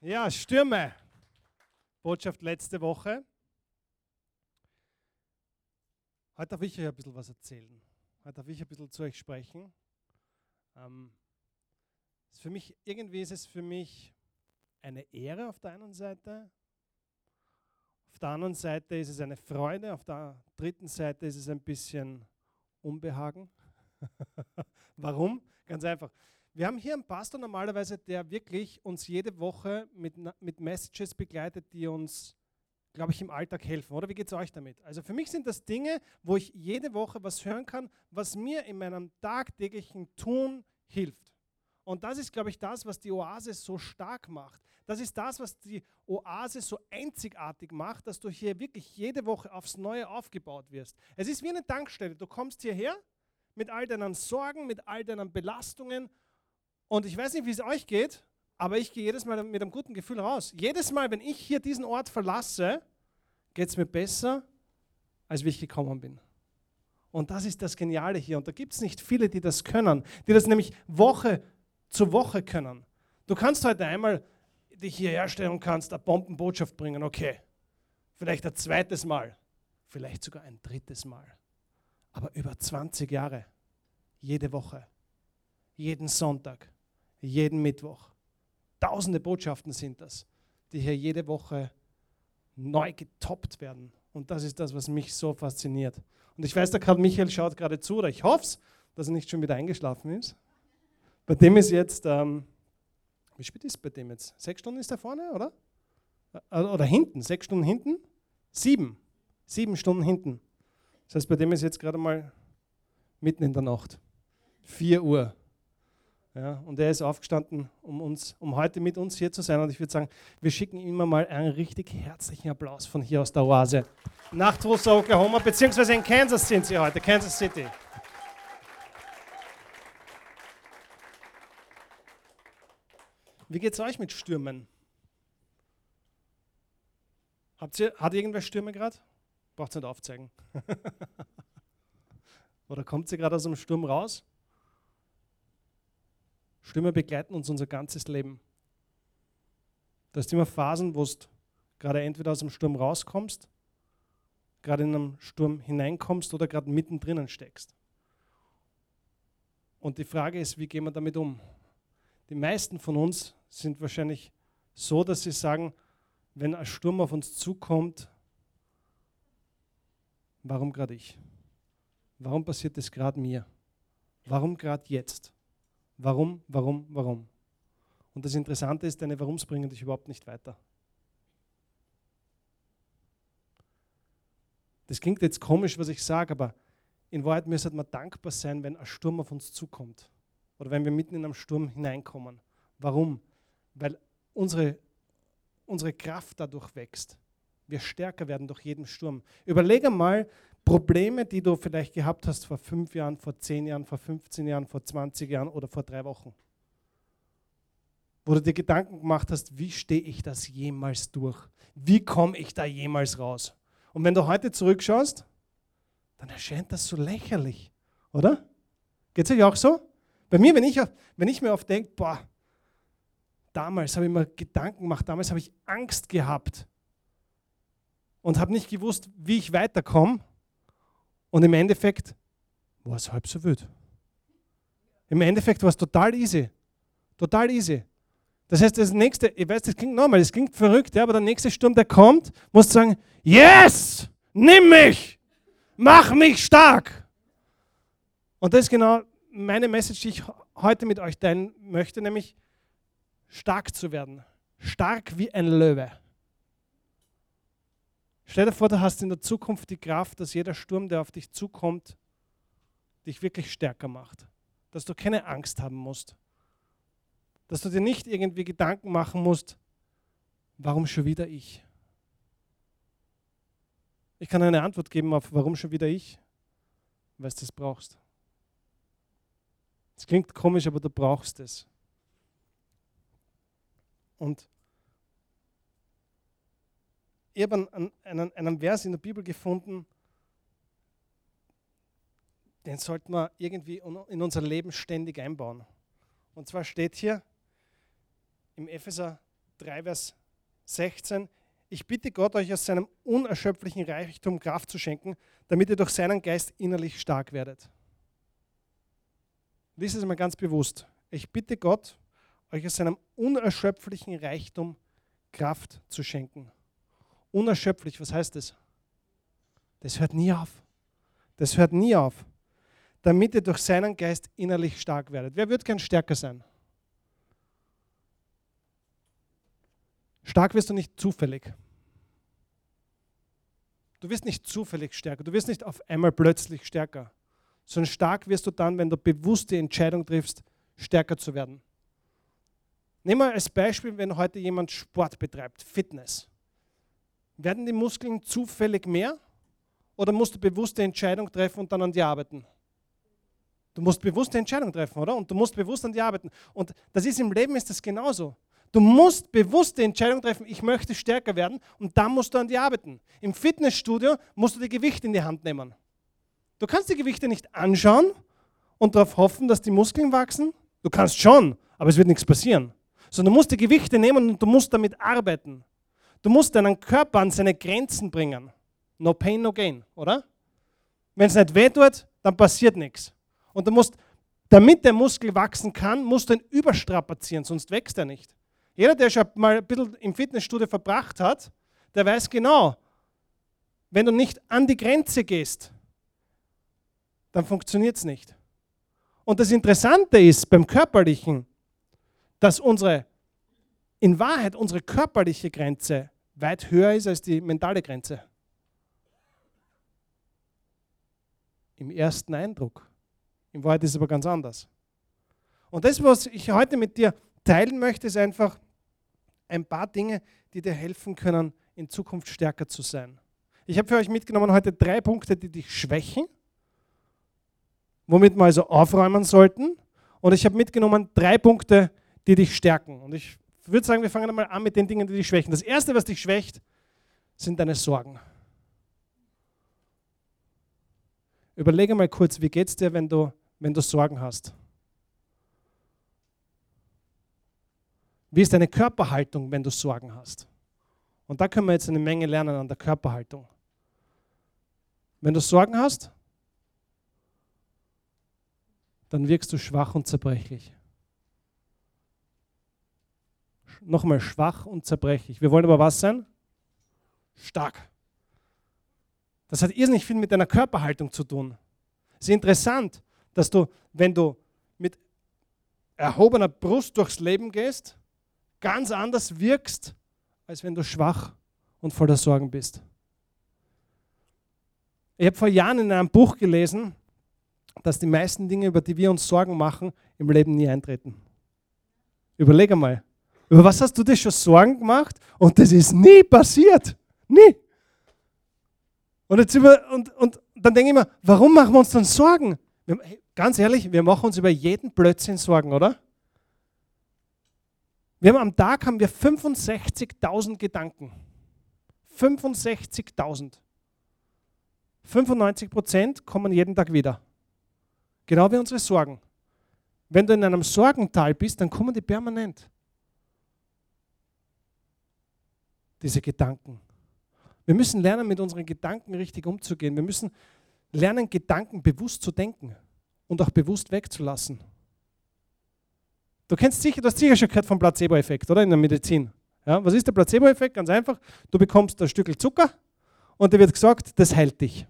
Ja, Stürme. Botschaft letzte Woche. Heute darf ich euch ein bisschen was erzählen. Heute darf ich ein bisschen zu euch sprechen. Ähm, für mich, irgendwie ist es für mich eine Ehre auf der einen Seite. Auf der anderen Seite ist es eine Freude. Auf der dritten Seite ist es ein bisschen Unbehagen. Warum? Ganz einfach. Wir haben hier einen Pastor normalerweise, der wirklich uns jede Woche mit, mit Messages begleitet, die uns, glaube ich, im Alltag helfen. Oder wie geht es euch damit? Also für mich sind das Dinge, wo ich jede Woche was hören kann, was mir in meinem tagtäglichen Tun hilft. Und das ist, glaube ich, das, was die Oase so stark macht. Das ist das, was die Oase so einzigartig macht, dass du hier wirklich jede Woche aufs Neue aufgebaut wirst. Es ist wie eine Tankstelle. Du kommst hierher mit all deinen Sorgen, mit all deinen Belastungen und ich weiß nicht, wie es euch geht, aber ich gehe jedes Mal mit einem guten Gefühl raus. Jedes Mal, wenn ich hier diesen Ort verlasse, geht es mir besser, als wie ich gekommen bin. Und das ist das Geniale hier. Und da gibt es nicht viele, die das können, die das nämlich Woche zu Woche können. Du kannst heute einmal dich hierher stellen und kannst eine Bombenbotschaft bringen, okay. Vielleicht ein zweites Mal, vielleicht sogar ein drittes Mal. Aber über 20 Jahre, jede Woche, jeden Sonntag, jeden Mittwoch. Tausende Botschaften sind das, die hier jede Woche neu getoppt werden. Und das ist das, was mich so fasziniert. Und ich weiß, da gerade Michael schaut gerade zu, oder ich hoffe es, dass er nicht schon wieder eingeschlafen ist. Bei dem ist jetzt, ähm, wie spät ist bei dem jetzt? Sechs Stunden ist er vorne, oder? Äh, oder hinten, sechs Stunden hinten? Sieben. Sieben Stunden hinten. Das heißt, bei dem ist jetzt gerade mal mitten in der Nacht. Vier Uhr. Ja, und er ist aufgestanden, um, uns, um heute mit uns hier zu sein. Und ich würde sagen, wir schicken ihm mal einen richtig herzlichen Applaus von hier aus der Oase. Nach Tulsa, Oklahoma, beziehungsweise in Kansas sind sie heute, Kansas City. Wie geht es euch mit Stürmen? Habt ihr, hat irgendwer Stürme gerade? Braucht ihr nicht aufzeigen. Oder kommt ihr gerade aus dem Sturm raus? Stürme begleiten uns unser ganzes Leben. Da ist immer Phasen, wo du gerade entweder aus dem Sturm rauskommst, gerade in einem Sturm hineinkommst oder gerade mittendrin steckst. Und die Frage ist, wie gehen wir damit um? Die meisten von uns sind wahrscheinlich so, dass sie sagen, wenn ein Sturm auf uns zukommt, warum gerade ich? Warum passiert das gerade mir? Warum gerade jetzt? Warum, warum, warum? Und das Interessante ist, deine Warums bringen dich überhaupt nicht weiter. Das klingt jetzt komisch, was ich sage, aber in Wahrheit müsste man dankbar sein, wenn ein Sturm auf uns zukommt. Oder wenn wir mitten in einen Sturm hineinkommen. Warum? Weil unsere, unsere Kraft dadurch wächst. Wir stärker werden durch jeden Sturm. Überlege mal, Probleme, die du vielleicht gehabt hast vor fünf Jahren, vor zehn Jahren, vor 15 Jahren, vor 20 Jahren oder vor drei Wochen. Wo du dir Gedanken gemacht hast, wie stehe ich das jemals durch? Wie komme ich da jemals raus? Und wenn du heute zurückschaust, dann erscheint das so lächerlich, oder? Geht es euch auch so? Bei mir, wenn ich, wenn ich mir oft denke, boah, damals habe ich mir Gedanken gemacht, damals habe ich Angst gehabt und habe nicht gewusst, wie ich weiterkomme, und im Endeffekt war es halb so wild. Im Endeffekt war es total easy. Total easy. Das heißt, das nächste, ich weiß, das klingt normal, das klingt verrückt, ja, aber der nächste Sturm, der kommt, muss sagen, yes, nimm mich, mach mich stark. Und das ist genau meine Message, die ich heute mit euch teilen möchte, nämlich stark zu werden. Stark wie ein Löwe. Stell dir vor, du hast in der Zukunft die Kraft, dass jeder Sturm, der auf dich zukommt, dich wirklich stärker macht. Dass du keine Angst haben musst. Dass du dir nicht irgendwie Gedanken machen musst, warum schon wieder ich? Ich kann eine Antwort geben auf, warum schon wieder ich, weil du es brauchst. Es klingt komisch, aber du brauchst es. Und ich habe einen, einen, einen Vers in der Bibel gefunden, den sollten wir irgendwie in unser Leben ständig einbauen. Und zwar steht hier im Epheser 3, Vers 16. Ich bitte Gott, euch aus seinem unerschöpflichen Reichtum Kraft zu schenken, damit ihr durch seinen Geist innerlich stark werdet. Lies es mal ganz bewusst. Ich bitte Gott, euch aus seinem unerschöpflichen Reichtum Kraft zu schenken. Unerschöpflich, was heißt das? Das hört nie auf. Das hört nie auf. Damit ihr durch seinen Geist innerlich stark werdet. Wer wird gern stärker sein? Stark wirst du nicht zufällig. Du wirst nicht zufällig stärker. Du wirst nicht auf einmal plötzlich stärker. Sondern stark wirst du dann, wenn du bewusst die Entscheidung triffst, stärker zu werden. Nehmen wir als Beispiel, wenn heute jemand Sport betreibt, Fitness. Werden die Muskeln zufällig mehr oder musst du bewusste Entscheidung treffen und dann an die arbeiten? Du musst bewusste Entscheidung treffen, oder? Und du musst bewusst an die arbeiten. Und das ist im Leben ist das genauso. Du musst bewusste Entscheidung treffen, ich möchte stärker werden und dann musst du an die arbeiten. Im Fitnessstudio musst du die Gewichte in die Hand nehmen. Du kannst die Gewichte nicht anschauen und darauf hoffen, dass die Muskeln wachsen. Du kannst schon, aber es wird nichts passieren. Sondern du musst die Gewichte nehmen und du musst damit arbeiten. Du musst deinen Körper an seine Grenzen bringen. No pain, no gain, oder? Wenn es nicht weh tut, dann passiert nichts. Und du musst, damit der Muskel wachsen kann, musst du ihn überstrapazieren, sonst wächst er nicht. Jeder, der schon mal ein bisschen im Fitnessstudio verbracht hat, der weiß genau, wenn du nicht an die Grenze gehst, dann funktioniert es nicht. Und das Interessante ist beim Körperlichen, dass unsere, in Wahrheit unsere körperliche Grenze weit höher ist als die mentale Grenze. Im ersten Eindruck. In Wahrheit ist es aber ganz anders. Und das, was ich heute mit dir teilen möchte, ist einfach, ein paar Dinge, die dir helfen können, in Zukunft stärker zu sein. Ich habe für euch mitgenommen heute drei Punkte, die dich schwächen, womit wir also aufräumen sollten. Und ich habe mitgenommen drei Punkte, die dich stärken. Und ich würde sagen, wir fangen einmal an mit den Dingen, die dich schwächen. Das Erste, was dich schwächt, sind deine Sorgen. Überlege mal kurz, wie geht es dir, wenn du, wenn du Sorgen hast? Wie ist deine Körperhaltung, wenn du Sorgen hast? Und da können wir jetzt eine Menge lernen an der Körperhaltung. Wenn du Sorgen hast, dann wirkst du schwach und zerbrechlich. Nochmal schwach und zerbrechlich. Wir wollen aber was sein? Stark. Das hat irrsinnig viel mit deiner Körperhaltung zu tun. Es ist interessant, dass du, wenn du mit erhobener Brust durchs Leben gehst, ganz anders wirkst, als wenn du schwach und voller Sorgen bist. Ich habe vor Jahren in einem Buch gelesen, dass die meisten Dinge, über die wir uns Sorgen machen, im Leben nie eintreten. Überlege mal, über was hast du dir schon Sorgen gemacht und das ist nie passiert? Nie. Und, jetzt über, und, und dann denke ich mir, warum machen wir uns dann Sorgen? Wir, ganz ehrlich, wir machen uns über jeden Blödsinn Sorgen, oder? Wir haben am Tag haben wir 65.000 Gedanken. 65.000. 95 Prozent kommen jeden Tag wieder. Genau wie unsere Sorgen. Wenn du in einem Sorgental bist, dann kommen die permanent. Diese Gedanken. Wir müssen lernen, mit unseren Gedanken richtig umzugehen. Wir müssen lernen, Gedanken bewusst zu denken und auch bewusst wegzulassen. Du kennst sicher, du hast sicher schon gehört vom Placebo-Effekt, oder? In der Medizin. Ja, was ist der Placebo-Effekt? Ganz einfach. Du bekommst ein Stück Zucker und dir wird gesagt, das heilt dich.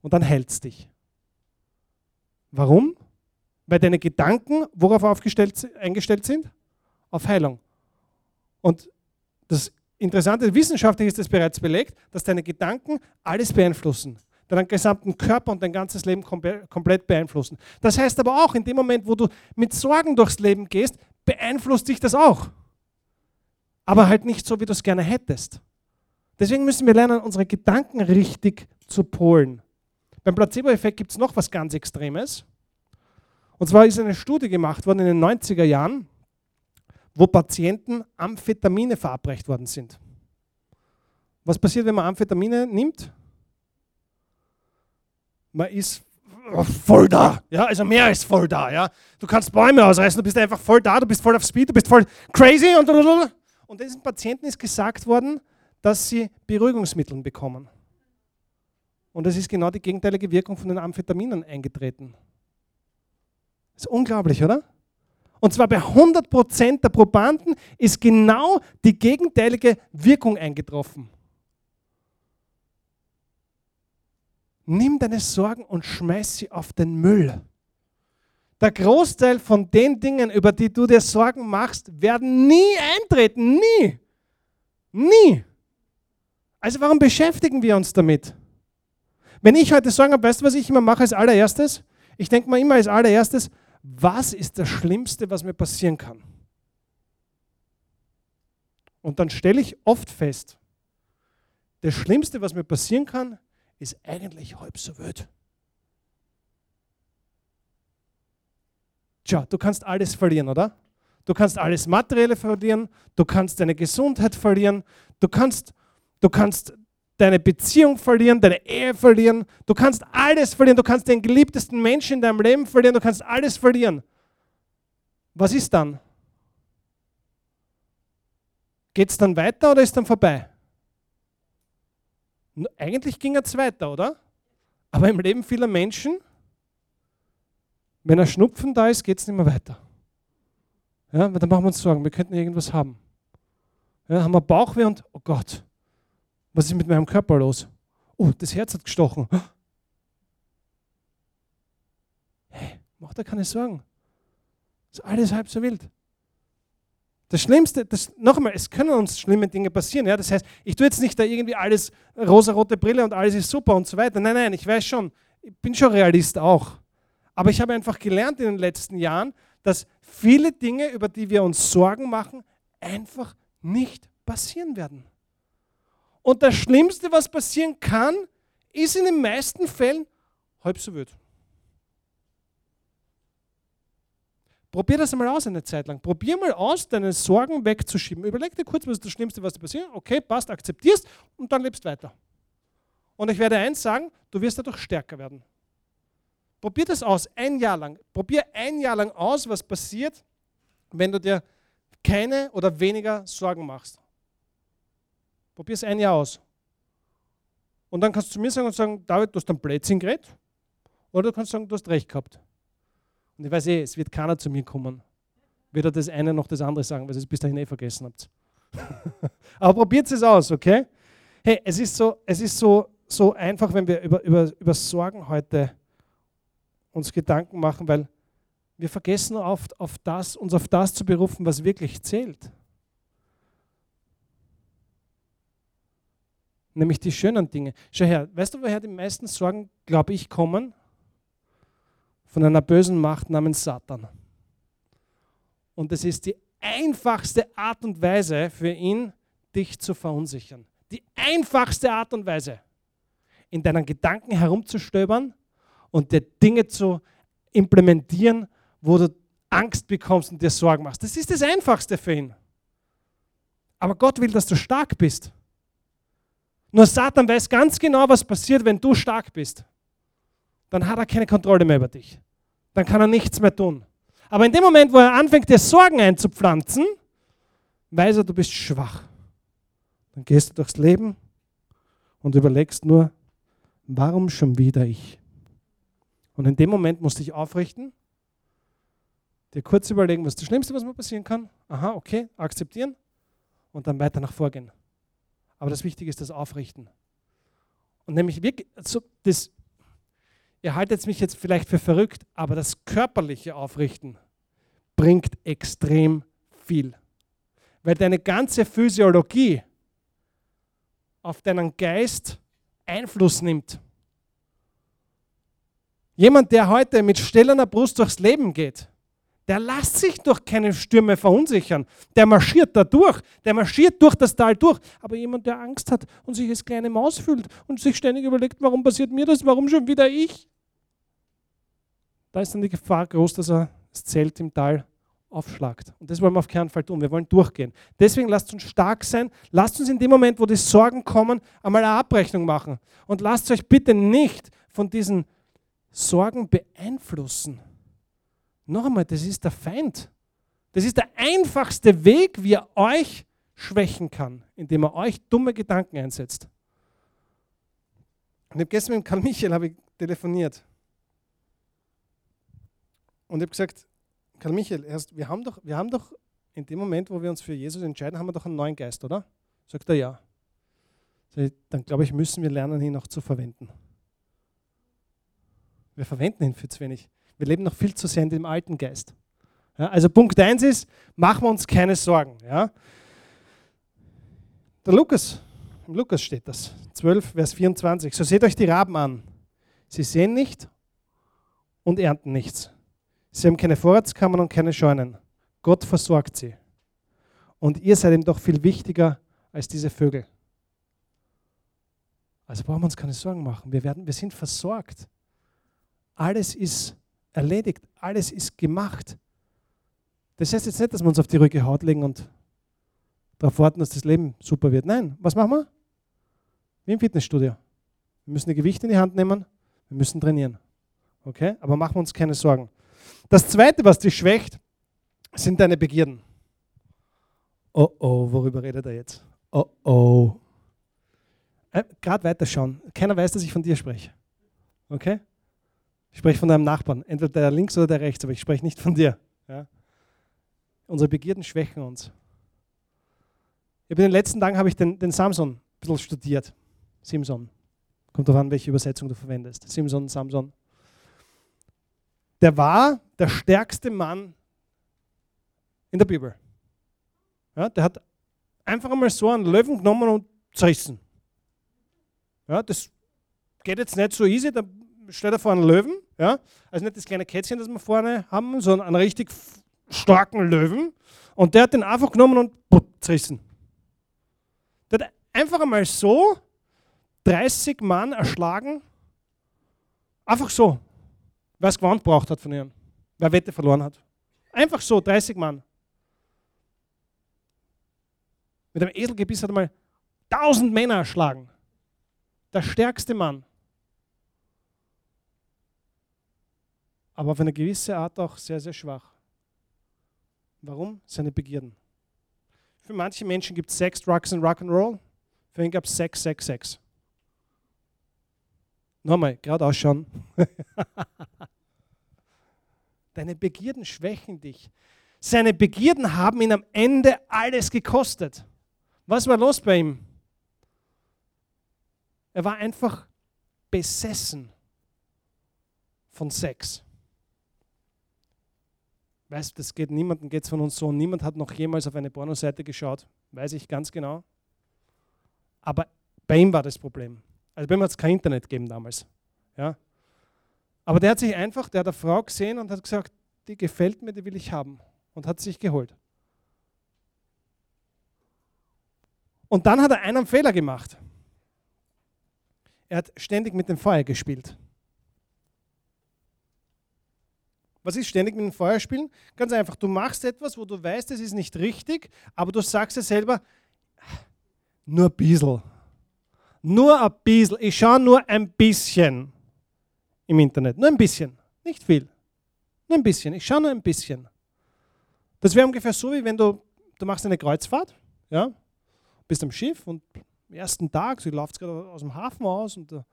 Und dann heilt es dich. Warum? Weil deine Gedanken worauf aufgestellt, eingestellt sind? Auf Heilung. Und das Interessante, wissenschaftlich ist es bereits belegt, dass deine Gedanken alles beeinflussen deinen gesamten Körper und dein ganzes Leben komplett beeinflussen. Das heißt aber auch, in dem Moment, wo du mit Sorgen durchs Leben gehst, beeinflusst dich das auch. Aber halt nicht so, wie du es gerne hättest. Deswegen müssen wir lernen, unsere Gedanken richtig zu polen. Beim Placebo-Effekt gibt es noch was ganz Extremes. Und zwar ist eine Studie gemacht worden in den 90er Jahren, wo Patienten Amphetamine verabreicht worden sind. Was passiert, wenn man Amphetamine nimmt? man ist voll da. Ja, also mehr als voll da. Ja. Du kannst Bäume ausreißen, du bist einfach voll da, du bist voll auf Speed, du bist voll crazy und, Und diesen Patienten ist gesagt worden, dass sie Beruhigungsmittel bekommen. Und es ist genau die gegenteilige Wirkung von den Amphetaminen eingetreten. Das ist unglaublich, oder? Und zwar bei 100% der Probanden ist genau die gegenteilige Wirkung eingetroffen. Nimm deine Sorgen und schmeiß sie auf den Müll. Der Großteil von den Dingen, über die du dir Sorgen machst, werden nie eintreten. Nie. Nie. Also warum beschäftigen wir uns damit? Wenn ich heute Sorgen habe, weißt du, was ich immer mache als allererstes? Ich denke mir immer als allererstes, was ist das Schlimmste, was mir passieren kann? Und dann stelle ich oft fest, das Schlimmste, was mir passieren kann, ist eigentlich halb so wild. Tja, du kannst alles verlieren, oder? Du kannst alles Materielle verlieren, du kannst deine Gesundheit verlieren, du kannst, du kannst deine Beziehung verlieren, deine Ehe verlieren. Du kannst alles verlieren. Du kannst den geliebtesten Menschen in deinem Leben verlieren. Du kannst alles verlieren. Was ist dann? Geht es dann weiter oder ist dann vorbei? Eigentlich ging es weiter, oder? Aber im Leben vieler Menschen, wenn ein Schnupfen da ist, geht es nicht mehr weiter. Ja, dann machen wir uns Sorgen, wir könnten irgendwas haben. Ja, haben wir Bauchweh und, oh Gott, was ist mit meinem Körper los? Oh, das Herz hat gestochen. Hey, mach dir keine Sorgen. Ist alles halb so wild. Das Schlimmste, das, einmal, es können uns schlimme Dinge passieren. Ja? Das heißt, ich tue jetzt nicht da irgendwie alles rosa-rote Brille und alles ist super und so weiter. Nein, nein, ich weiß schon, ich bin schon Realist auch. Aber ich habe einfach gelernt in den letzten Jahren, dass viele Dinge, über die wir uns Sorgen machen, einfach nicht passieren werden. Und das Schlimmste, was passieren kann, ist in den meisten Fällen halb so wild. Probier das einmal aus eine Zeit lang. Probier mal aus, deine Sorgen wegzuschieben. Überleg dir kurz, was ist das Schlimmste, was dir passiert. Okay, passt, akzeptierst und dann lebst weiter. Und ich werde eins sagen, du wirst dadurch stärker werden. Probier das aus, ein Jahr lang. Probier ein Jahr lang aus, was passiert, wenn du dir keine oder weniger Sorgen machst. Probier es ein Jahr aus. Und dann kannst du zu mir sagen und sagen, David, du hast einen Blödsinn geredet. Oder du kannst sagen, du hast recht gehabt. Und ich weiß eh, es wird keiner zu mir kommen. Weder das eine noch das andere sagen, weil ihr es bis dahin eh vergessen habt. Aber probiert es aus, okay? Hey, es ist so, es ist so, so einfach, wenn wir über, über, über Sorgen heute uns Gedanken machen, weil wir vergessen oft auf das, uns auf das zu berufen, was wirklich zählt. Nämlich die schönen Dinge. Schau her, weißt du, woher die meisten Sorgen, glaube ich, kommen? Von einer bösen Macht namens Satan. Und es ist die einfachste Art und Weise für ihn, dich zu verunsichern. Die einfachste Art und Weise, in deinen Gedanken herumzustöbern und dir Dinge zu implementieren, wo du Angst bekommst und dir Sorgen machst. Das ist das Einfachste für ihn. Aber Gott will, dass du stark bist. Nur Satan weiß ganz genau, was passiert, wenn du stark bist. Dann hat er keine Kontrolle mehr über dich. Dann kann er nichts mehr tun. Aber in dem Moment, wo er anfängt, dir Sorgen einzupflanzen, weiß er, du bist schwach. Dann gehst du durchs Leben und überlegst nur, warum schon wieder ich? Und in dem Moment musst du dich aufrichten, dir kurz überlegen, was das Schlimmste, was mir passieren kann. Aha, okay, akzeptieren und dann weiter nach vorgehen. Aber das Wichtige ist das Aufrichten. Und nämlich wirklich, also das, ihr haltet mich jetzt vielleicht für verrückt, aber das körperliche Aufrichten bringt extrem viel. Weil deine ganze Physiologie auf deinen Geist Einfluss nimmt. Jemand, der heute mit stellender Brust durchs Leben geht, der lässt sich durch keine Stürme verunsichern. Der marschiert da durch. Der marschiert durch das Tal durch. Aber jemand, der Angst hat und sich als kleine Maus fühlt und sich ständig überlegt, warum passiert mir das, warum schon wieder ich? Da ist dann die Gefahr groß, dass er das Zelt im Tal aufschlagt. Und das wollen wir auf keinen Fall tun. Wir wollen durchgehen. Deswegen lasst uns stark sein. Lasst uns in dem Moment, wo die Sorgen kommen, einmal eine Abrechnung machen. Und lasst euch bitte nicht von diesen Sorgen beeinflussen. Noch einmal, das ist der Feind. Das ist der einfachste Weg, wie er euch schwächen kann, indem er euch dumme Gedanken einsetzt. Und ich habe gestern mit Karl Michael ich telefoniert. Und ich habe gesagt, Karl Michael, erst, wir, haben doch, wir haben doch in dem Moment, wo wir uns für Jesus entscheiden, haben wir doch einen neuen Geist, oder? Sagt er ja. Dann glaube ich, müssen wir lernen, ihn auch zu verwenden. Wir verwenden ihn viel zu wenig. Wir leben noch viel zu sehr in dem alten Geist. Ja, also Punkt 1 ist, machen wir uns keine Sorgen. Ja. Der Lukas, im Lukas steht das, 12, Vers 24. So seht euch die Raben an. Sie sehen nicht und ernten nichts. Sie haben keine Vorratskammern und keine Scheunen. Gott versorgt sie. Und ihr seid ihm doch viel wichtiger als diese Vögel. Also brauchen wir uns keine Sorgen machen. Wir, werden, wir sind versorgt. Alles ist erledigt, alles ist gemacht. Das heißt jetzt nicht, dass wir uns auf die ruhige Haut legen und darauf warten, dass das Leben super wird. Nein, was machen wir? Wie im Fitnessstudio. Wir müssen die Gewichte in die Hand nehmen, wir müssen trainieren. Okay? Aber machen wir uns keine Sorgen. Das Zweite, was dich schwächt, sind deine Begierden. Oh oh, worüber redet er jetzt? Oh oh. Äh, Gerade weiterschauen. Keiner weiß, dass ich von dir spreche. Okay? Ich spreche von deinem Nachbarn, entweder der links oder der rechts, aber ich spreche nicht von dir. Ja? Unsere Begierden schwächen uns. In den letzten Tagen habe ich den, den Samson ein bisschen studiert. Simson. Kommt darauf an, welche Übersetzung du verwendest. Simson, Samson. Der war der stärkste Mann in der Bibel. Ja, der hat einfach einmal so einen Löwen genommen und zerrissen. Ja, das geht jetzt nicht so easy. Da stellt er vor einen Löwen. Ja? Also nicht das kleine Kätzchen, das wir vorne haben, sondern einen richtig starken Löwen. Und der hat den einfach genommen und put, zerrissen. Der hat einfach einmal so 30 Mann erschlagen. Einfach so. Wer es gewandt braucht hat von ihnen. Wer Wette verloren hat. Einfach so, 30 Mann. Mit einem Eselgebiss hat er mal 1000 Männer erschlagen. Der stärkste Mann. Aber auf eine gewisse Art auch sehr, sehr schwach. Warum? Seine Begierden. Für manche Menschen gibt es Sex, Drugs und Rock'n'Roll. Für ihn gab es Sex, Sex, Sex. Nochmal, gerade ausschauen. Deine Begierden schwächen dich. Seine Begierden haben ihn am Ende alles gekostet. Was war los bei ihm? Er war einfach besessen von Sex. Weißt, das geht niemandem, geht es von uns so. Niemand hat noch jemals auf eine Pornoseite geschaut, weiß ich ganz genau. Aber bei ihm war das Problem. Also bei ihm hat es kein Internet gegeben damals. Ja? Aber der hat sich einfach, der hat eine Frau gesehen und hat gesagt, die gefällt mir, die will ich haben. Und hat sich geholt. Und dann hat er einen Fehler gemacht. Er hat ständig mit dem Feuer gespielt. Was ist ständig mit dem Feuer spielen? Ganz einfach, du machst etwas, wo du weißt, es ist nicht richtig, aber du sagst dir selber, nur ein bisschen. Nur ein bisschen. Ich schaue nur ein bisschen im Internet. Nur ein bisschen. Nicht viel. Nur ein bisschen. Ich schaue nur ein bisschen. Das wäre ungefähr so, wie wenn du, du machst eine Kreuzfahrt, ja, bist am Schiff und am ersten Tag, so läuft gerade aus dem Hafen aus und der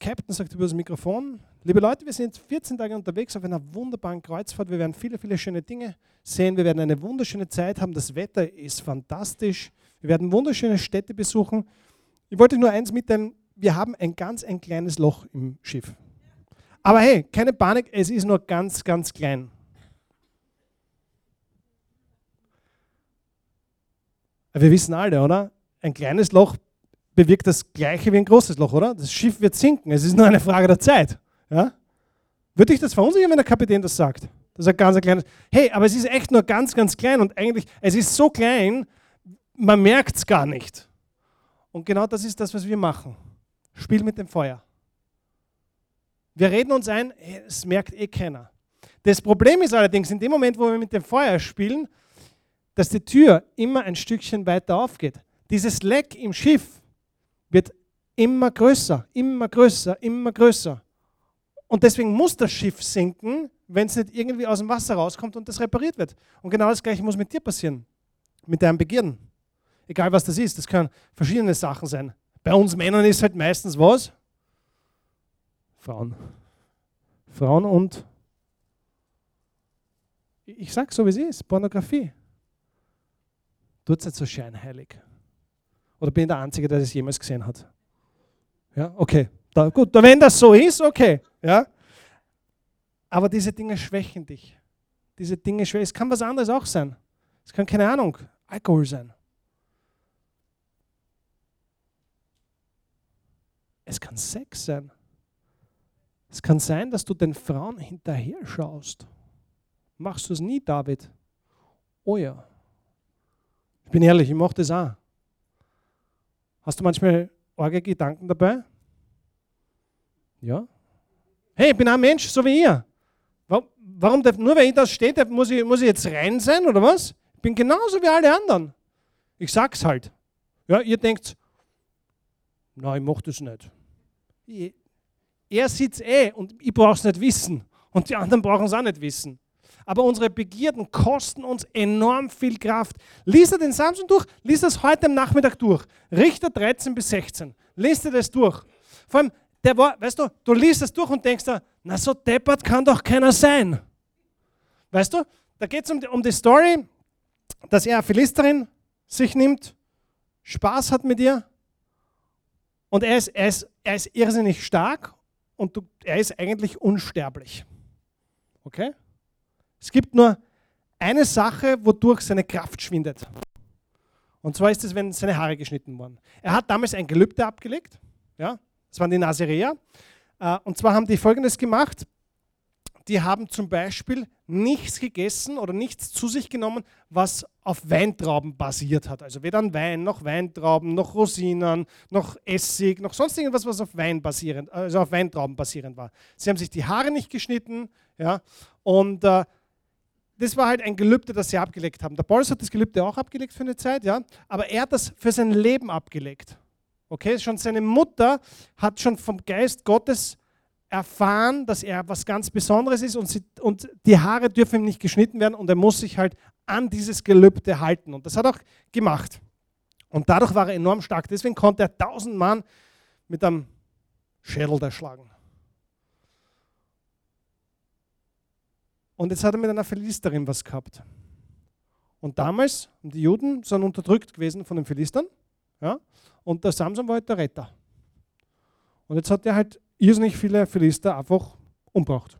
Captain sagt über das Mikrofon, liebe Leute, wir sind 14 Tage unterwegs auf einer wunderbaren Kreuzfahrt. Wir werden viele, viele schöne Dinge sehen. Wir werden eine wunderschöne Zeit haben. Das Wetter ist fantastisch. Wir werden wunderschöne Städte besuchen. Ich wollte nur eins mitteilen. Wir haben ein ganz ein kleines Loch im Schiff. Aber hey, keine Panik, es ist nur ganz, ganz klein. Wir wissen alle, oder? Ein kleines Loch bewirkt das Gleiche wie ein großes Loch, oder? Das Schiff wird sinken. Es ist nur eine Frage der Zeit. Ja? Würde ich das verunsichern, wenn der Kapitän das sagt? Das ist ein ganz kleines. Hey, aber es ist echt nur ganz, ganz klein und eigentlich, es ist so klein, man merkt es gar nicht. Und genau das ist das, was wir machen. Spiel mit dem Feuer. Wir reden uns ein, es merkt eh keiner. Das Problem ist allerdings, in dem Moment, wo wir mit dem Feuer spielen, dass die Tür immer ein Stückchen weiter aufgeht. Dieses Leck im Schiff wird immer größer, immer größer, immer größer. Und deswegen muss das Schiff sinken, wenn es nicht irgendwie aus dem Wasser rauskommt und das repariert wird. Und genau das Gleiche muss mit dir passieren, mit deinen Begierden. Egal was das ist, das können verschiedene Sachen sein. Bei uns Männern ist halt meistens was? Frauen. Frauen und ich sage so, wie es ist, Pornografie. Tut es nicht so scheinheilig. Oder bin ich der Einzige, der das jemals gesehen hat? Ja, okay. Da, gut, wenn das so ist, okay. Ja. Aber diese Dinge schwächen dich. Diese Dinge schwächen. Es kann was anderes auch sein. Es kann, keine Ahnung, Alkohol sein. Es kann Sex sein. Es kann sein, dass du den Frauen hinterher schaust. Machst du es nie, David? Oh ja. Ich bin ehrlich, ich mache das auch. Hast du manchmal arge Gedanken dabei? Ja. Hey, ich bin ein Mensch, so wie ihr. Warum, nur weil ich das steht, muss ich, muss ich jetzt rein sein oder was? Ich bin genauso wie alle anderen. Ich sag's halt. Ja, ihr denkt, nein, ich mache das nicht. er es eh und ich brauche es nicht wissen. Und die anderen brauchen es auch nicht wissen aber unsere Begierden kosten uns enorm viel Kraft. Lies dir den Samson durch, lies das heute am Nachmittag durch. Richter 13 bis 16. Lies dir das durch. Vor allem, der war, weißt du, du liest das durch und denkst da, na so deppert kann doch keiner sein. Weißt du, da geht es um, um die Story, dass er eine Philisterin sich nimmt, Spaß hat mit ihr und er ist, er ist, er ist irrsinnig stark und du, er ist eigentlich unsterblich. Okay? Es gibt nur eine Sache, wodurch seine Kraft schwindet. Und zwar ist es, wenn seine Haare geschnitten wurden. Er hat damals ein Gelübde abgelegt. Ja, das waren die Nazireer. Äh, und zwar haben die Folgendes gemacht. Die haben zum Beispiel nichts gegessen oder nichts zu sich genommen, was auf Weintrauben basiert hat. Also weder Wein, noch Weintrauben, noch Rosinen, noch Essig, noch sonst irgendwas, was auf Wein basierend, also auf Weintrauben basierend war. Sie haben sich die Haare nicht geschnitten, ja, und äh, das war halt ein Gelübde, das sie abgelegt haben. Der Paulus hat das Gelübde auch abgelegt für eine Zeit, ja, aber er hat das für sein Leben abgelegt. Okay, schon seine Mutter hat schon vom Geist Gottes erfahren, dass er was ganz Besonderes ist und, sie, und die Haare dürfen ihm nicht geschnitten werden und er muss sich halt an dieses Gelübde halten. Und das hat er auch gemacht. Und dadurch war er enorm stark. Deswegen konnte er tausend Mann mit einem Schädel erschlagen. Und jetzt hat er mit einer Philisterin was gehabt. Und damals, die Juden sind unterdrückt gewesen von den Philistern. Ja? Und der Samson war halt der Retter. Und jetzt hat er halt irrsinnig viele Philister einfach umgebracht.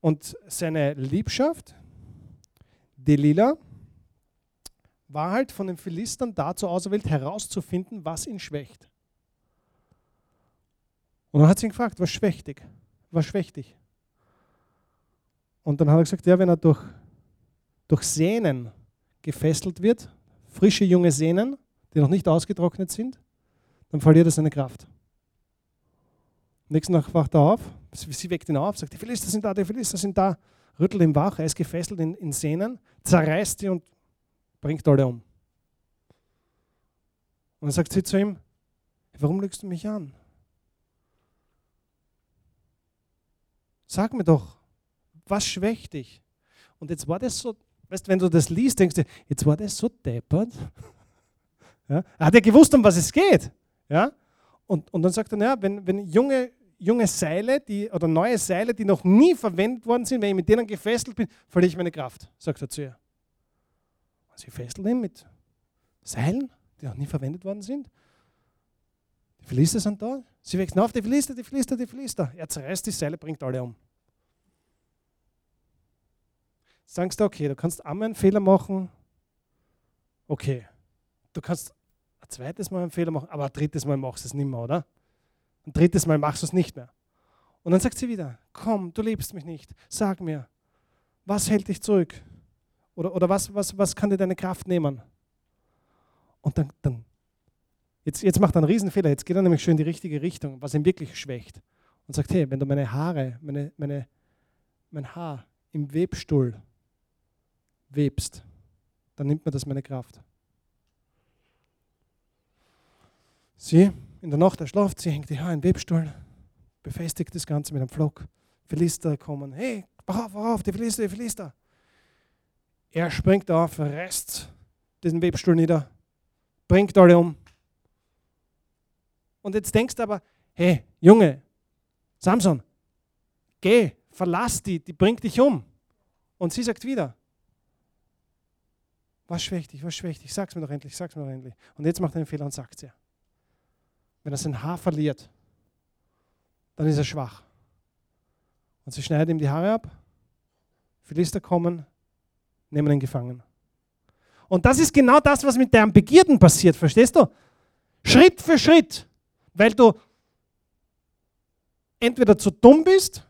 Und seine Liebschaft, Delilah, war halt von den Philistern dazu auserwählt, herauszufinden, was ihn schwächt. Und dann hat sie ihn gefragt, was schwächt dich? Was schwächt dich? Und dann hat er gesagt, ja, wenn er durch, durch Sehnen gefesselt wird, frische junge Sehnen, die noch nicht ausgetrocknet sind, dann verliert er seine Kraft. Nächsten Tag wacht er auf, sie weckt ihn auf, sagt, die Philister sind da, die Philister sind da, rüttelt ihn wach, er ist gefesselt in, in Sehnen, zerreißt sie und bringt alle um. Und dann sagt sie zu ihm, warum lügst du mich an? Sag mir doch, was schwächt dich? Und jetzt war das so, weißt wenn du das liest, denkst du, jetzt war das so deppert. Ja? Er hat ja gewusst, um was es geht. Ja? Und, und dann sagt er, naja, wenn, wenn junge, junge Seile die, oder neue Seile, die noch nie verwendet worden sind, wenn ich mit denen gefesselt bin, verliere ich meine Kraft, sagt er zu ihr. Und sie fesseln ihn mit Seilen, die noch nie verwendet worden sind. Die Philister sind da. Sie wechseln auf, die Philister, die Philister, die Philister. Er zerreißt die Seile, bringt alle um sagst du, okay, du kannst einmal einen Fehler machen, okay. Du kannst ein zweites Mal einen Fehler machen, aber ein drittes Mal machst du es nicht mehr, oder? Ein drittes Mal machst du es nicht mehr. Und dann sagt sie wieder, komm, du liebst mich nicht, sag mir, was hält dich zurück? Oder, oder was, was, was kann dir deine Kraft nehmen? Und dann, dann jetzt, jetzt macht er einen Riesenfehler, jetzt geht er nämlich schon in die richtige Richtung, was ihn wirklich schwächt. Und sagt, hey, wenn du meine Haare, meine, meine, mein Haar im Webstuhl webst, dann nimmt mir das meine Kraft. Sie, in der Nacht, er schlaft, sie hängt die Haare in Webstuhl, befestigt das Ganze mit einem Flock. Philister kommen, hey, wach auf, wach auf, die Philister, die Philister. Er springt auf, reißt diesen Webstuhl nieder, bringt alle um. Und jetzt denkst du aber, hey, Junge, Samson, geh, verlass die, die bringt dich um. Und sie sagt wieder, was schwächt dich, was schwächt dich, sag's mir doch endlich, sag's mir doch endlich. Und jetzt macht er einen Fehler und sagt es ihr. Wenn er sein Haar verliert, dann ist er schwach. Und sie schneidet ihm die Haare ab, Philister kommen, nehmen ihn gefangen. Und das ist genau das, was mit deinem Begierden passiert, verstehst du? Schritt für Schritt, weil du entweder zu dumm bist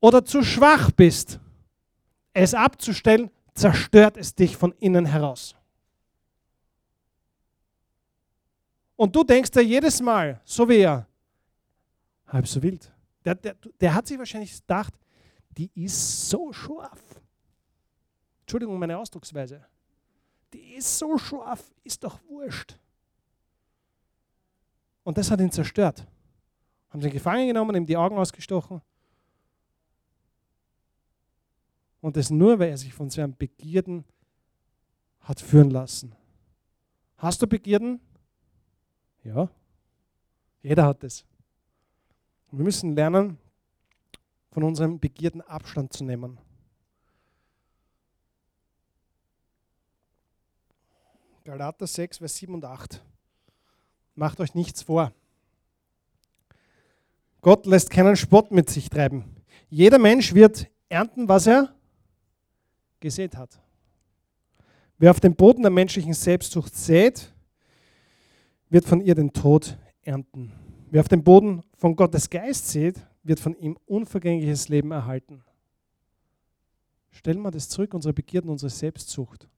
oder zu schwach bist, es abzustellen, zerstört es dich von innen heraus. Und du denkst dir jedes Mal, so wie er, halb so wild. Der, der, der hat sich wahrscheinlich gedacht, die ist so scharf. Entschuldigung, meine Ausdrucksweise. Die ist so scharf, ist doch wurscht. Und das hat ihn zerstört. Haben sie gefangen genommen, ihm die Augen ausgestochen. Und das nur, weil er sich von seinen Begierden hat führen lassen. Hast du Begierden? Ja. Jeder hat es. Wir müssen lernen, von unseren Begierden Abstand zu nehmen. Galater 6, Vers 7 und 8. Macht euch nichts vor. Gott lässt keinen Spott mit sich treiben. Jeder Mensch wird ernten, was er gesät hat. Wer auf dem Boden der menschlichen Selbstsucht sät, wird von ihr den Tod ernten. Wer auf dem Boden von Gottes Geist sät, wird von ihm unvergängliches Leben erhalten. Stellen wir das zurück, unsere Begierden, unsere Selbstsucht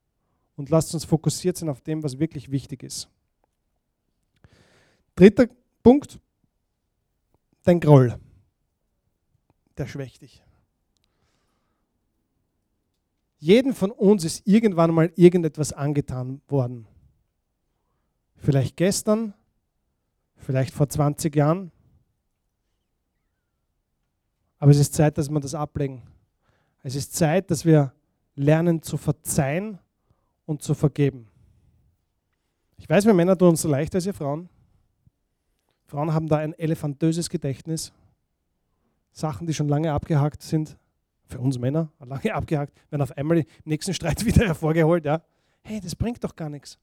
und lasst uns fokussiert sein auf dem, was wirklich wichtig ist. Dritter Punkt, dein Groll. Der schwächt dich. Jeden von uns ist irgendwann mal irgendetwas angetan worden. Vielleicht gestern, vielleicht vor 20 Jahren. Aber es ist Zeit, dass wir das ablegen. Es ist Zeit, dass wir lernen zu verzeihen und zu vergeben. Ich weiß, wir Männer tun uns so leichter als ihr Frauen. Frauen haben da ein elefantöses Gedächtnis. Sachen, die schon lange abgehakt sind, für uns Männer, lange abgehakt, werden auf einmal im nächsten Streit wieder hervorgeholt. Ja. Hey, das bringt doch gar nichts.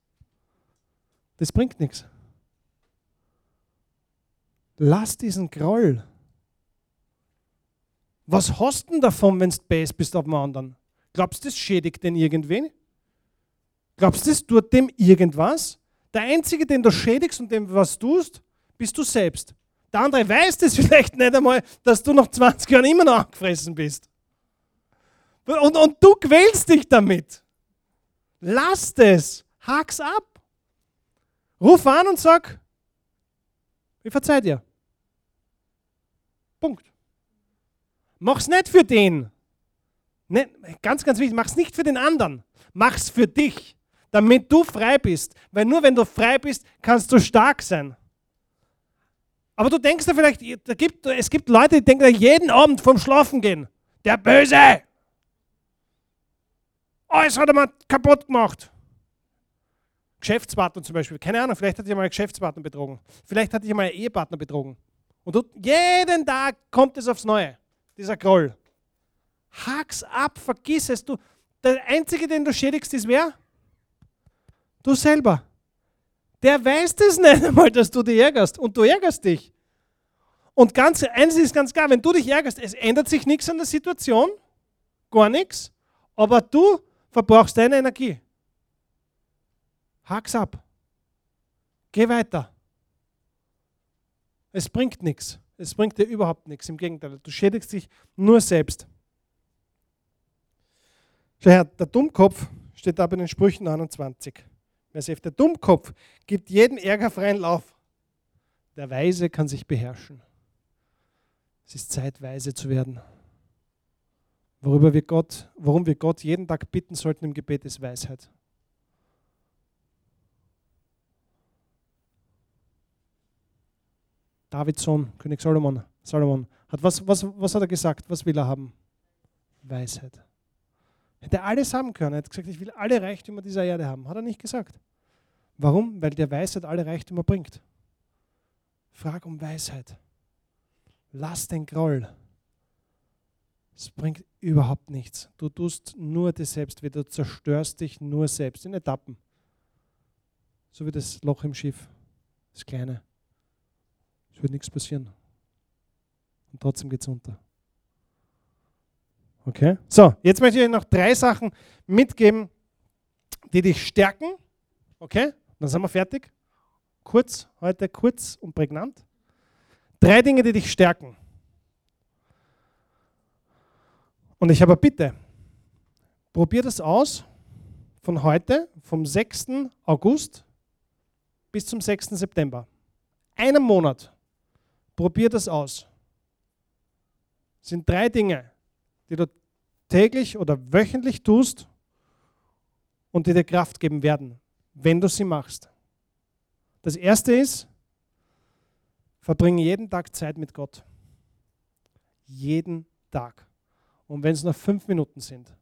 Das bringt nichts. Lass diesen Groll. Was hast du denn davon, wenn du best bist auf dem anderen? Glaubst du, das schädigt den irgendwen? Glaubst du, das tut dem irgendwas? Der Einzige, den du schädigst und dem was tust, bist du selbst. Der andere weiß das vielleicht nicht einmal, dass du nach 20 Jahren immer noch angefressen bist. Und, und du quälst dich damit. Lass es. Hak's ab. Ruf an und sag, ich verzeih dir. Punkt. Mach's nicht für den. Nicht, ganz, ganz wichtig, mach's nicht für den anderen. Mach's für dich, damit du frei bist. Weil nur wenn du frei bist, kannst du stark sein. Aber du denkst dir vielleicht, da gibt, es gibt Leute, die denken jeden Abend vom Schlafen gehen, der Böse. Alles hat er mal kaputt gemacht. Geschäftspartner zum Beispiel. Keine Ahnung, vielleicht hat dich mal einen Geschäftspartner betrogen. Vielleicht hat dich mal einen Ehepartner betrogen. Und jeden Tag kommt es aufs Neue, dieser Groll. Hack's ab, vergiss es. Du, der Einzige, den du schädigst, ist wer? Du selber. Der weiß das nicht einmal, dass du dich ärgerst. Und du ärgerst dich. Und ganz, eines ist ganz klar, wenn du dich ärgerst, es ändert sich nichts an der Situation, gar nichts, aber du verbrauchst deine Energie. Hack's ab. Geh weiter. Es bringt nichts. Es bringt dir überhaupt nichts. Im Gegenteil, du schädigst dich nur selbst. Der Dummkopf steht da bei den Sprüchen 29. Vers 11. Der Dummkopf gibt jeden Ärger freien Lauf. Der Weise kann sich beherrschen. Es ist Zeit, weise zu werden. Worüber wir Gott, worum wir Gott jeden Tag bitten sollten im Gebet, ist Weisheit. Davids Sohn, König Salomon, Salomon hat was, was, was hat er gesagt? Was will er haben? Weisheit. Hätte alles haben können. Er hat gesagt, ich will alle Reichtümer dieser Erde haben. Hat er nicht gesagt. Warum? Weil der Weisheit alle Reichtümer bringt. Frag um Weisheit. Lass den Groll. Es bringt überhaupt nichts. Du tust nur dir selbst weh, du zerstörst dich nur selbst in Etappen. So wie das Loch im Schiff, das kleine. Es wird nichts passieren. Und trotzdem geht es unter. Okay? So, jetzt möchte ich euch noch drei Sachen mitgeben, die dich stärken. Okay? Dann sind wir fertig. Kurz, heute kurz und prägnant. Drei Dinge, die dich stärken. Und ich habe eine Bitte. Probier das aus von heute, vom 6. August bis zum 6. September. Einen Monat. Probier das aus. Das sind drei Dinge, die du täglich oder wöchentlich tust und die dir Kraft geben werden, wenn du sie machst. Das erste ist, verbringe jeden Tag Zeit mit Gott. Jeden Tag. Und wenn es nur fünf Minuten sind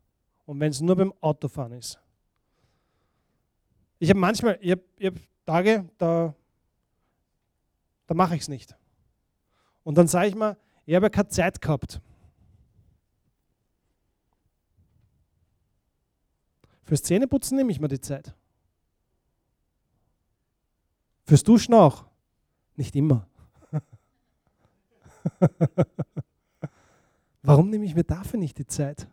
und wenn es nur beim Autofahren ist. Ich habe manchmal, ich habe hab Tage, da, da mache ich es nicht. Und dann sage ich mir, ich habe ja keine Zeit gehabt. Fürs Zähneputzen nehme ich mir die Zeit. Fürs Duschen auch. Nicht immer. Warum nehme ich mir dafür nicht die Zeit?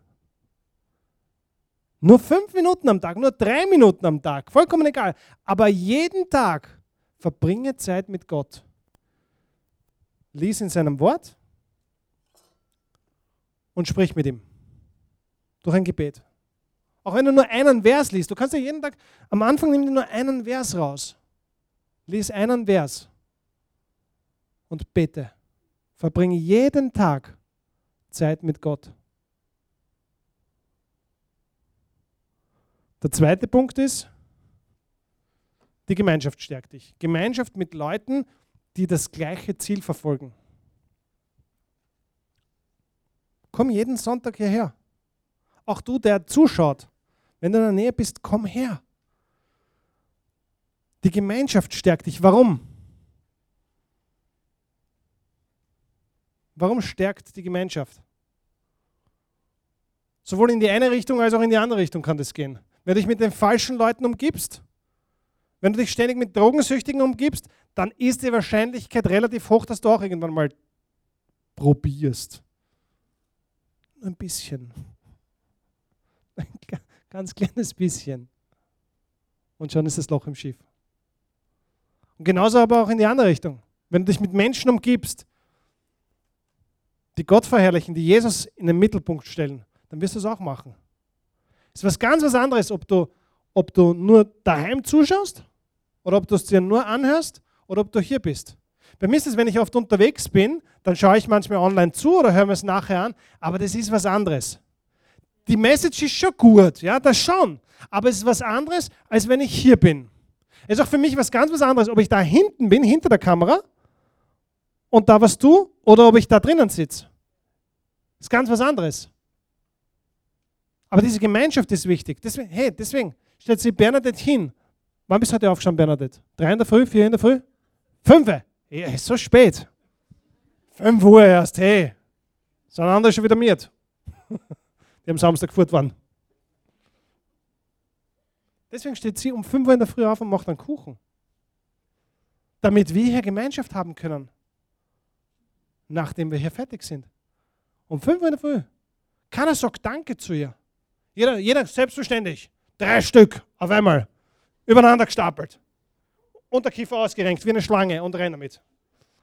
Nur fünf Minuten am Tag, nur drei Minuten am Tag, vollkommen egal. Aber jeden Tag verbringe Zeit mit Gott. Lies in seinem Wort und sprich mit ihm. Durch ein Gebet. Auch wenn du nur einen Vers liest. Du kannst ja jeden Tag, am Anfang nimm dir nur einen Vers raus. Lies einen Vers und bete. Verbringe jeden Tag Zeit mit Gott. Der zweite Punkt ist, die Gemeinschaft stärkt dich. Gemeinschaft mit Leuten, die das gleiche Ziel verfolgen. Komm jeden Sonntag hierher. Auch du, der zuschaut, wenn du in der Nähe bist, komm her. Die Gemeinschaft stärkt dich. Warum? Warum stärkt die Gemeinschaft? Sowohl in die eine Richtung als auch in die andere Richtung kann das gehen. Wenn du dich mit den falschen Leuten umgibst, wenn du dich ständig mit Drogensüchtigen umgibst, dann ist die Wahrscheinlichkeit relativ hoch, dass du auch irgendwann mal probierst. Ein bisschen. Ein ganz kleines bisschen. Und schon ist das Loch im Schiff. Und genauso aber auch in die andere Richtung. Wenn du dich mit Menschen umgibst, die Gott verherrlichen, die Jesus in den Mittelpunkt stellen, dann wirst du es auch machen. Es ist was ganz was anderes, ob du, ob du nur daheim zuschaust oder ob du es dir nur anhörst oder ob du hier bist. Bei mir ist es, wenn ich oft unterwegs bin, dann schaue ich manchmal online zu oder höre mir es nachher an, aber das ist was anderes. Die Message ist schon gut, ja, das schon, aber es ist was anderes, als wenn ich hier bin. Es ist auch für mich was ganz was anderes, ob ich da hinten bin, hinter der Kamera und da was tue oder ob ich da drinnen sitze. Das ist ganz was anderes. Aber diese Gemeinschaft ist wichtig. Deswegen, hey, deswegen stellt sich Bernadette hin. Wann bist du heute aufgestanden, Bernadette? Drei in der Früh, vier in der Früh? Fünf? Ja, ist so spät. Fünf Uhr erst, hey. Sind andere schon wieder mit. Die am Samstag geführt waren. Deswegen steht sie um 5 Uhr in der Früh auf und macht einen Kuchen. Damit wir hier Gemeinschaft haben können. Nachdem wir hier fertig sind. Um 5 Uhr in der Früh. Keiner sagt Danke zu ihr. Jeder, jeder selbstverständlich. Drei Stück auf einmal. Übereinander gestapelt. Unterkiefer ausgerenkt wie eine Schlange und rennen damit.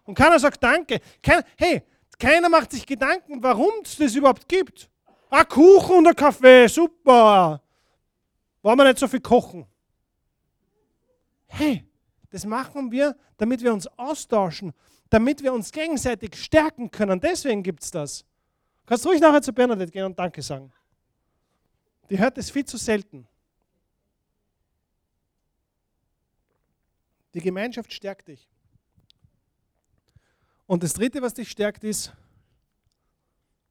Und keiner sagt Danke. Kein, hey, keiner macht sich Gedanken, warum es das überhaupt gibt. Ein Kuchen und ein Kaffee, super. Wollen wir nicht so viel kochen? Hey, das machen wir, damit wir uns austauschen, damit wir uns gegenseitig stärken können. Deswegen gibt es das. Kannst du ruhig nachher zu Bernadette gehen und Danke sagen. Die hört es viel zu selten. Die Gemeinschaft stärkt dich. Und das Dritte, was dich stärkt, ist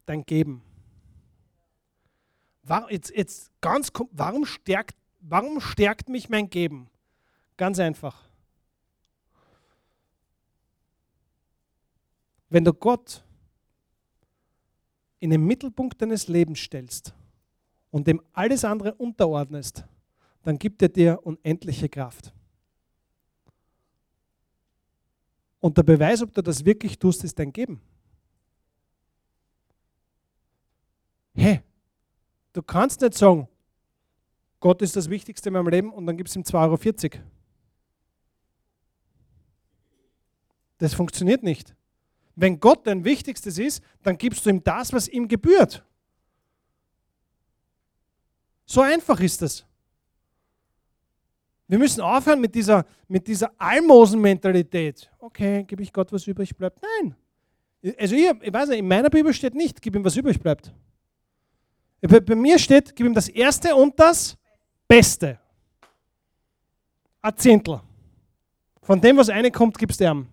dein Geben. jetzt, jetzt ganz, warum stärkt, warum stärkt mich mein Geben? Ganz einfach. Wenn du Gott in den Mittelpunkt deines Lebens stellst und dem alles andere unterordnest, dann gibt er dir unendliche Kraft. Und der Beweis, ob du das wirklich tust, ist dein Geben. Hey, du kannst nicht sagen, Gott ist das Wichtigste in meinem Leben und dann gibt es ihm 2,40 Euro. Das funktioniert nicht. Wenn Gott dein Wichtigstes ist, dann gibst du ihm das, was ihm gebührt. So einfach ist das. Wir müssen aufhören mit dieser, mit dieser Almosen-Mentalität. Okay, gebe ich Gott, was übrig bleibt. Nein. Also ich, ich weiß nicht, in meiner Bibel steht nicht, gib ihm, was übrig bleibt. Bei, bei mir steht, gib ihm das Erste und das Beste. Ein Zehntel. Von dem, was reinkommt, gibst du ihm.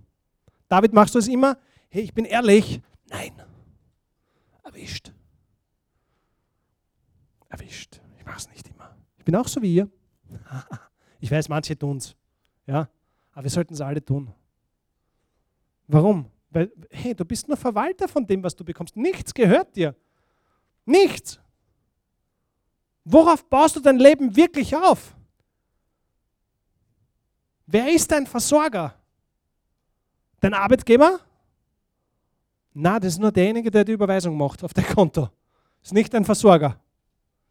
David, machst du es immer? Hey, ich bin ehrlich. Nein. Erwischt. Erwischt. Ich mache es nicht immer. Ich bin auch so wie ihr. Ich weiß, manche tun es. Ja? Aber wir sollten es alle tun. Warum? Weil, hey, du bist nur Verwalter von dem, was du bekommst. Nichts gehört dir. Nichts. Worauf baust du dein Leben wirklich auf? Wer ist dein Versorger? Dein Arbeitgeber? Na, das ist nur derjenige, der die Überweisung macht auf dein Konto. Das ist nicht dein Versorger.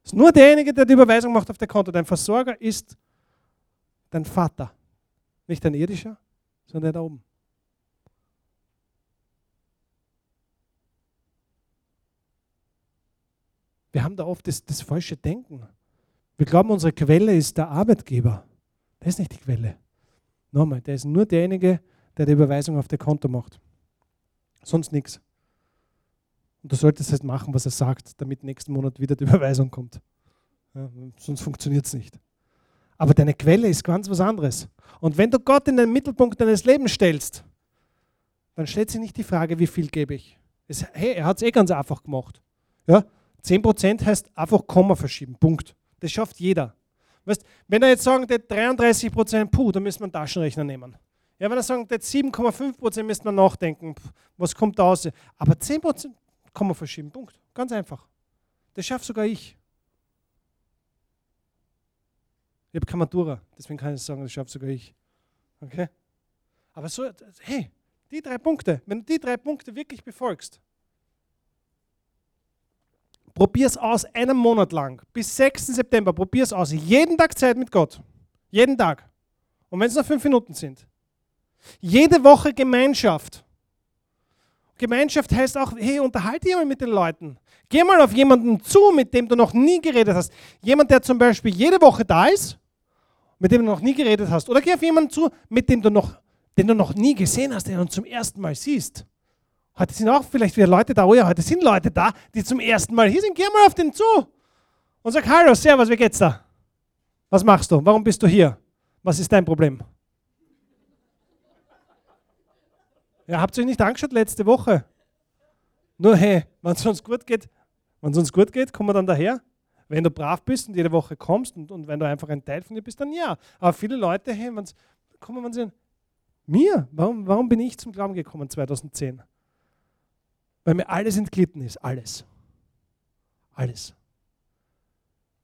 Das ist nur derjenige, der die Überweisung macht auf dein Konto. Dein Versorger ist dein Vater. Nicht dein irdischer, sondern da oben. Wir haben da oft das, das falsche Denken. Wir glauben, unsere Quelle ist der Arbeitgeber. Der ist nicht die Quelle. Nochmal, der ist nur derjenige, der die Überweisung auf dein Konto macht. Sonst nichts. Und du solltest halt machen, was er sagt, damit nächsten Monat wieder die Überweisung kommt. Ja, sonst funktioniert es nicht. Aber deine Quelle ist ganz was anderes. Und wenn du Gott in den Mittelpunkt deines Lebens stellst, dann stellt sich nicht die Frage, wie viel gebe ich. Es, hey, er hat es eh ganz einfach gemacht. Ja? 10% heißt einfach Komma verschieben. Punkt. Das schafft jeder. Weißt, wenn er jetzt sagen, der 33%, puh, dann müssen wir einen Taschenrechner nehmen. Ja, wenn er sagen, der 7,5%, müsste man nachdenken, was kommt da raus. Aber 10% Komma verschieben. Punkt. Ganz einfach. Das schafft sogar ich. Ich habe keine Matura, deswegen kann ich sagen, das schaffe sogar ich. Okay? Aber so, hey, die drei Punkte, wenn du die drei Punkte wirklich befolgst, probier es aus, einen Monat lang, bis 6. September, probier es aus. Jeden Tag Zeit mit Gott. Jeden Tag. Und wenn es nur fünf Minuten sind. Jede Woche Gemeinschaft. Gemeinschaft heißt auch, hey, unterhalte dich mal mit den Leuten. Geh mal auf jemanden zu, mit dem du noch nie geredet hast. Jemand, der zum Beispiel jede Woche da ist mit dem du noch nie geredet hast. Oder geh auf jemanden zu, mit dem du noch, den du noch nie gesehen hast, den du zum ersten Mal siehst. Heute sind auch vielleicht wieder Leute da, oh ja, heute sind Leute da, die zum ersten Mal hier sind. Geh mal auf den zu und sag, hallo, servus, wie geht's da? Was machst du? Warum bist du hier? Was ist dein Problem? Ja, habt ihr euch nicht angeschaut letzte Woche? Nur hey, wenn es uns gut geht, wenn es uns gut geht, kommen wir dann daher. Wenn du brav bist und jede Woche kommst und, und wenn du einfach ein Teil von dir bist, dann ja. Aber viele Leute, hey, wenn's, kommen und sagen, mir, warum, warum bin ich zum Glauben gekommen 2010? Weil mir alles entglitten ist, alles. Alles.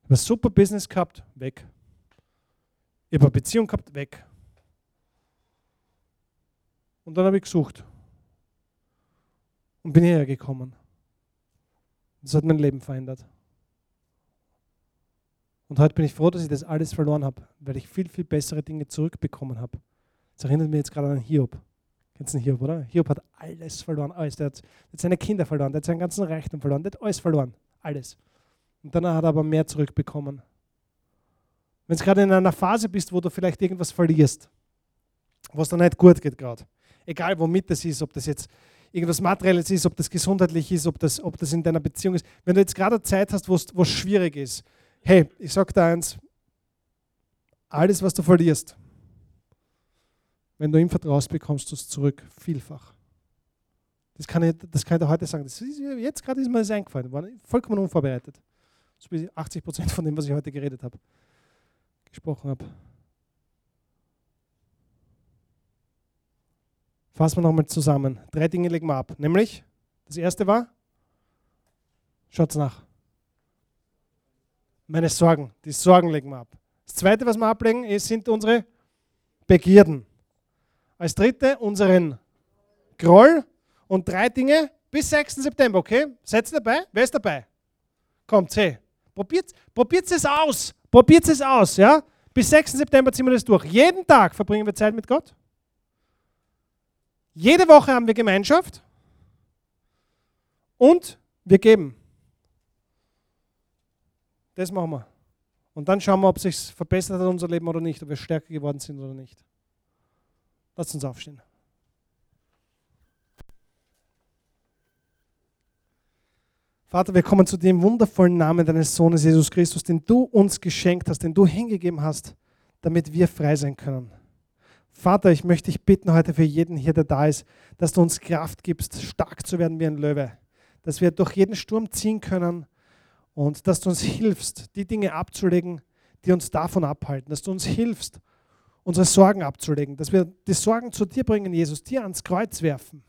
Ich habe ein super Business gehabt, weg. Ich habe eine Beziehung gehabt, weg. Und dann habe ich gesucht. Und bin hierher gekommen. Das hat mein Leben verändert. Und heute bin ich froh, dass ich das alles verloren habe, weil ich viel, viel bessere Dinge zurückbekommen habe. Das erinnert mich jetzt gerade an Hiob. Kennst du den Hiob, oder? Hiob hat alles verloren, alles. Der hat, seine Kinder verloren, der hat seinen ganzen Reichtum verloren, der hat alles verloren, alles. Und danach hat er aber mehr zurückbekommen. Wenn du gerade in einer Phase bist, wo du vielleicht irgendwas verlierst, was dir nicht gut geht gerade, egal womit das ist, ob das jetzt irgendwas Materielles ist, ob das gesundheitlich ist, ob das, ob das in deiner Beziehung ist, wenn du jetzt gerade Zeit hast, wo es schwierig ist, Hey, ich sage dir eins, alles, was du verlierst, wenn du ihm vertraust, bekommst du es zurück, vielfach. Das kann, ich, das kann ich dir heute sagen. Ist, jetzt gerade ist mir das eingefallen, war vollkommen unvorbereitet. So wie 80 Prozent von dem, was ich heute geredet habe, gesprochen habe. Fassen wir nochmal zusammen. Drei Dinge legen wir ab. Nämlich, das erste war, schaut nach. Meine Sorgen. Die Sorgen legen wir ab. Das zweite, was wir ablegen, sind unsere Begierden. Als dritte unseren Groll und drei Dinge bis 6. September, okay? Seid ihr dabei? Wer ist dabei? Kommt, hey. Probiert, probiert es aus. Probiert es aus, ja? Bis 6. September ziehen wir das durch. Jeden Tag verbringen wir Zeit mit Gott. Jede Woche haben wir Gemeinschaft. Und wir geben. Das machen wir. Und dann schauen wir, ob sich verbessert hat unser Leben oder nicht, ob wir stärker geworden sind oder nicht. Lasst uns aufstehen. Vater, wir kommen zu dem wundervollen Namen deines Sohnes Jesus Christus, den du uns geschenkt hast, den du hingegeben hast, damit wir frei sein können. Vater, ich möchte dich bitten heute für jeden hier, der da ist, dass du uns Kraft gibst, stark zu werden wie ein Löwe, dass wir durch jeden Sturm ziehen können und dass du uns hilfst, die Dinge abzulegen, die uns davon abhalten, dass du uns hilfst, unsere Sorgen abzulegen, dass wir die Sorgen zu dir bringen, Jesus, dir ans Kreuz werfen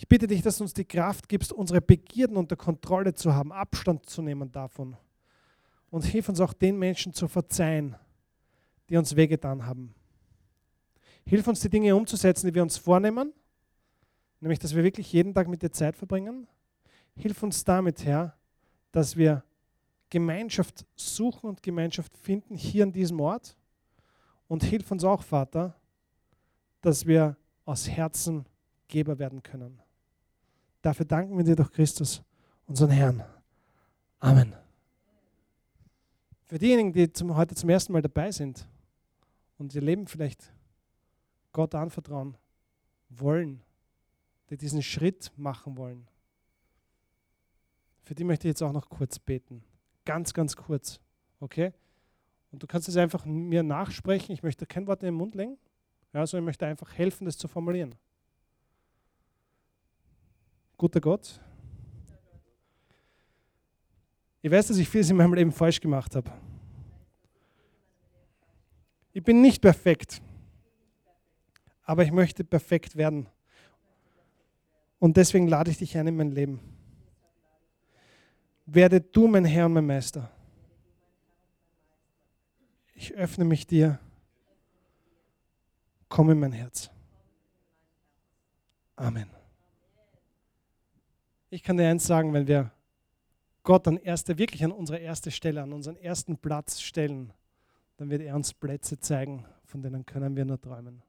ich bitte dich, dass du uns die Kraft gibst, unsere Begierden unter Kontrolle zu haben, Abstand zu nehmen davon. Und hilf uns auch den Menschen zu verzeihen, die uns wehgetan haben. Hilf uns, die Dinge umzusetzen, die wir uns vornehmen, nämlich, dass wir wirklich jeden Tag mit dir Zeit verbringen. Hilf uns damit, Herr, dass wir Gemeinschaft suchen und Gemeinschaft finden hier an diesem Ort. Und hilf uns auch, Vater, dass wir aus Herzen Geber werden können. Dafür danken wir dir durch Christus, unseren Herrn. Amen. Für diejenigen, die zum, heute zum ersten Mal dabei sind und ihr Leben vielleicht Gott anvertrauen wollen, die diesen Schritt machen wollen, für die möchte ich jetzt auch noch kurz beten. Ganz, ganz kurz. Okay? Und du kannst es einfach mir nachsprechen. Ich möchte kein Wort in den Mund legen. Ja, sondern ich möchte einfach helfen, das zu formulieren guter Gott. Ich weiß, dass ich vieles in meinem Leben falsch gemacht habe. Ich bin nicht perfekt, aber ich möchte perfekt werden. Und deswegen lade ich dich ein in mein Leben. Werde du mein Herr und mein Meister. Ich öffne mich dir. Komm in mein Herz. Amen. Ich kann dir eins sagen, wenn wir Gott an erste, wirklich an unsere erste Stelle, an unseren ersten Platz stellen, dann wird er uns Plätze zeigen, von denen können wir nur träumen.